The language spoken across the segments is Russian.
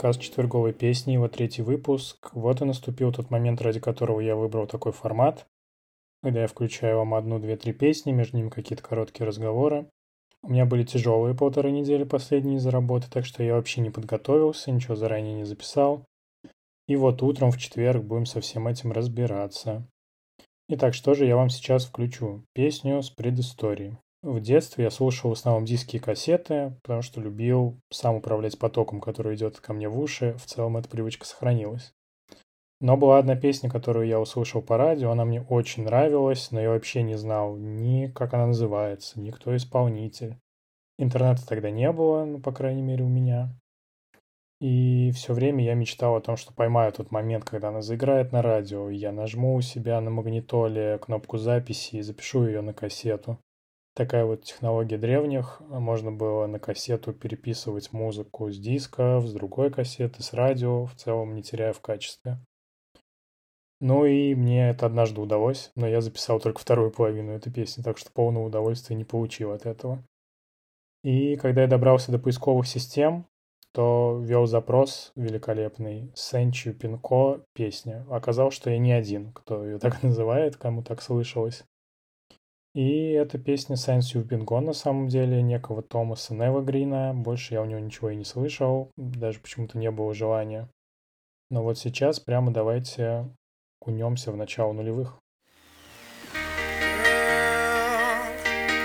подкаст «Четверговой песни», его третий выпуск. Вот и наступил тот момент, ради которого я выбрал такой формат, когда я включаю вам одну, две, три песни, между ними какие-то короткие разговоры. У меня были тяжелые полторы недели последние из-за работы, так что я вообще не подготовился, ничего заранее не записал. И вот утром в четверг будем со всем этим разбираться. Итак, что же я вам сейчас включу? Песню с предысторией. В детстве я слушал в основном диски и кассеты, потому что любил сам управлять потоком, который идет ко мне в уши. В целом эта привычка сохранилась. Но была одна песня, которую я услышал по радио, она мне очень нравилась, но я вообще не знал ни как она называется, ни кто исполнитель. Интернета тогда не было, ну, по крайней мере, у меня. И все время я мечтал о том, что поймаю тот момент, когда она заиграет на радио, и я нажму у себя на магнитоле кнопку записи и запишу ее на кассету. Такая вот технология древних. Можно было на кассету переписывать музыку с диска, с другой кассеты, с радио, в целом не теряя в качестве. Ну и мне это однажды удалось, но я записал только вторую половину этой песни, так что полного удовольствия не получил от этого. И когда я добрался до поисковых систем, то ввел запрос великолепный «Сенчу Пинко» песня. Оказалось, что я не один, кто ее так называет, кому так слышалось. И эта песня Сенсю Пинко на самом деле некого Томаса Невагрина. Больше я у него ничего и не слышал, даже почему-то не было желания. Но вот сейчас прямо давайте окунемся в начало нулевых.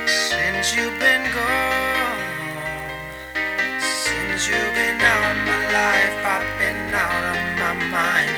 Since you've been gone, since you've been out of my life, I've been out of my mind.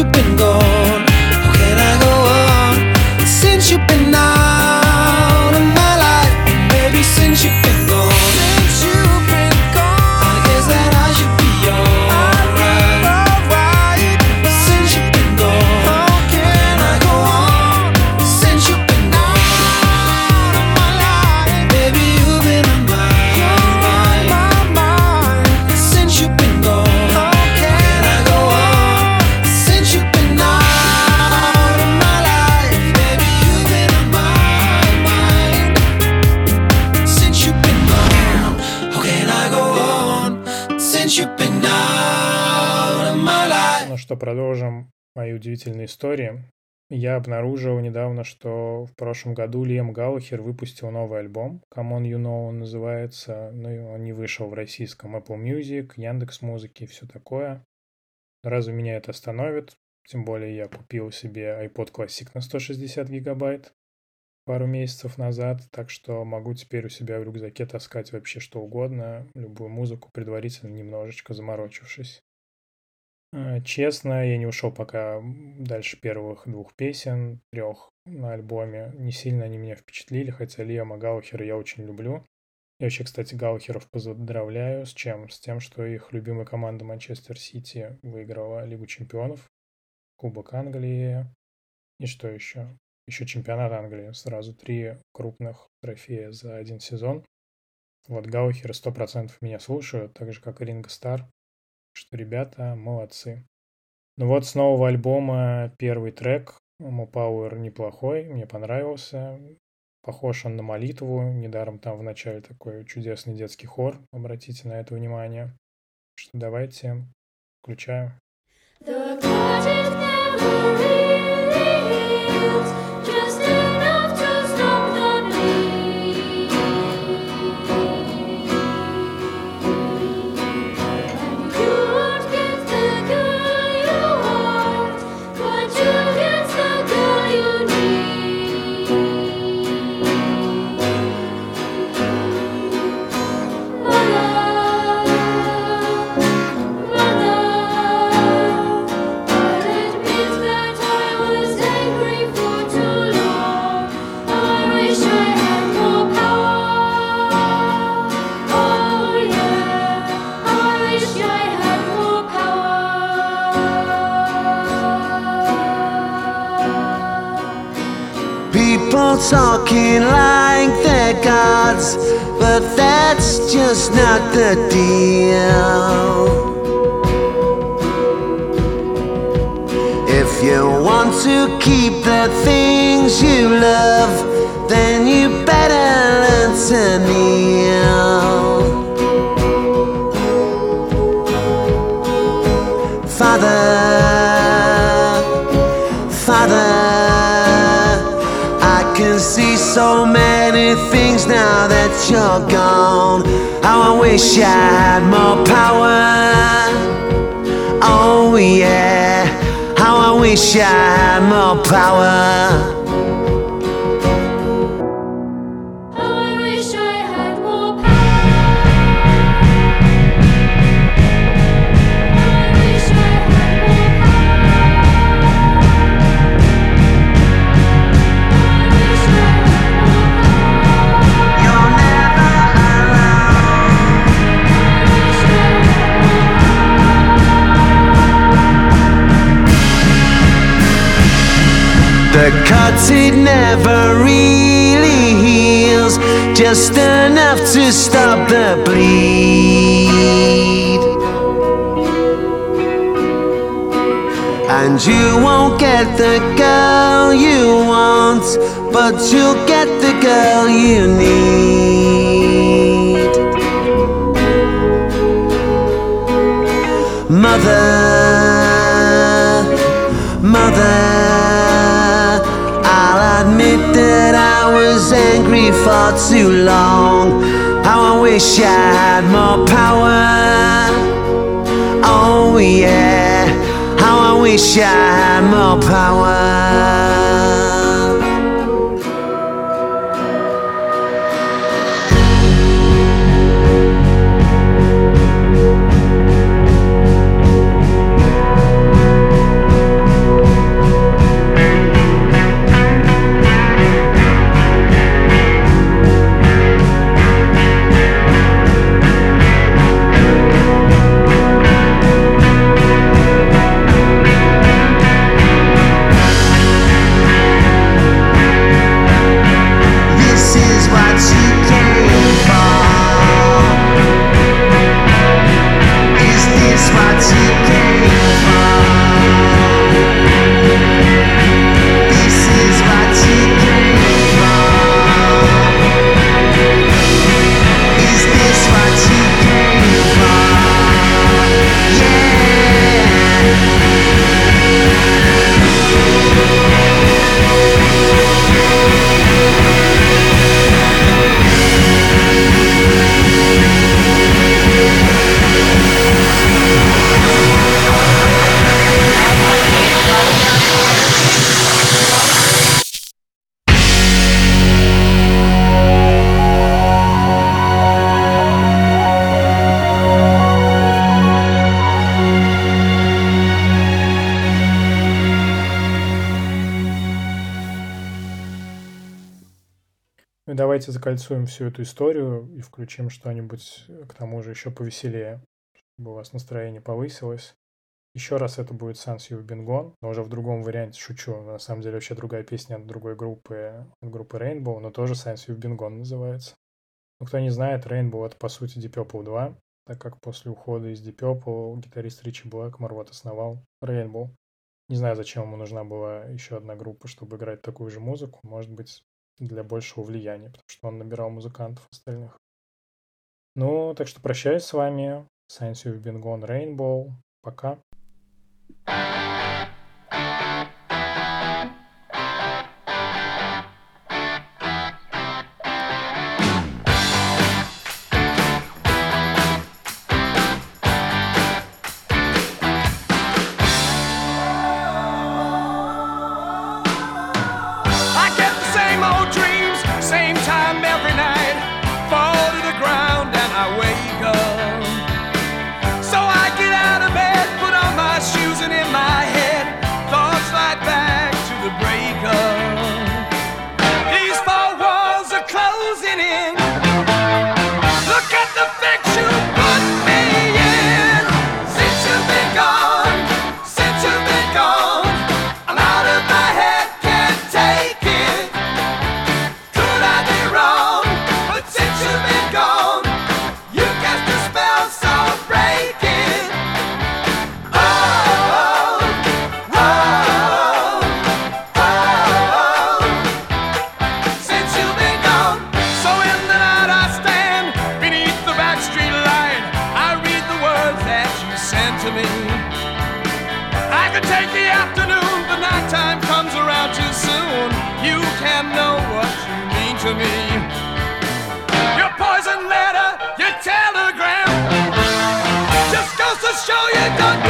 you been go. Мои удивительные истории. Я обнаружил недавно, что в прошлом году Лиам Галлахер выпустил новый альбом. Come On You Know он называется. Ну, он не вышел в российском Apple Music, Яндекс Музыки и все такое. Разве меня это остановит? Тем более я купил себе iPod Classic на 160 гигабайт пару месяцев назад, так что могу теперь у себя в рюкзаке таскать вообще что угодно, любую музыку, предварительно немножечко заморочившись. Э, честно, я не ушел пока дальше первых двух песен, трех на альбоме. Не сильно они меня впечатлили, хотя Лиама Гаухера я очень люблю. Я вообще, кстати, Гаухеров поздравляю с чем? С тем, что их любимая команда Манчестер Сити выиграла Лигу Чемпионов, Кубок Англии и что еще? Еще чемпионат Англии. Сразу три крупных трофея за один сезон. Вот Гаухеры 100% меня слушают, так же, как и Ринго Стар что ребята молодцы. Ну вот с нового альбома первый трек Power неплохой, мне понравился. Похож он на молитву, недаром там в начале такой чудесный детский хор, обратите на это внимание. Что давайте включаю. The talking like they're gods, but that's just not the deal. If you want to keep the things you love, then you better learn to kneel. Father. So many things now that you're gone. How I wish I had more power. Oh, yeah. How I wish I had more power. Never really heals, just enough to stop the bleed. And you won't get the girl you want, but you'll get the girl you need. Angry for too long. How I wish I had more power. Oh, yeah. How I wish I had more power. Давайте закольцуем всю эту историю и включим что-нибудь к тому же еще повеселее, чтобы у вас настроение повысилось. Еще раз это будет Sans You Been Gone, но уже в другом варианте, шучу. На самом деле вообще другая песня от другой группы, от группы Rainbow, но тоже Sans You Been Gone называется. Ну, кто не знает, Rainbow это по сути Deep Purple 2, так как после ухода из Deep Purple гитарист Ричи Блэкмор вот основал Rainbow. Не знаю, зачем ему нужна была еще одна группа, чтобы играть такую же музыку. Может быть, для большего влияния, потому что он набирал музыкантов остальных. Ну, так что прощаюсь с вами. Science You've Been Gone Rainbow. Пока. to me. to show you done.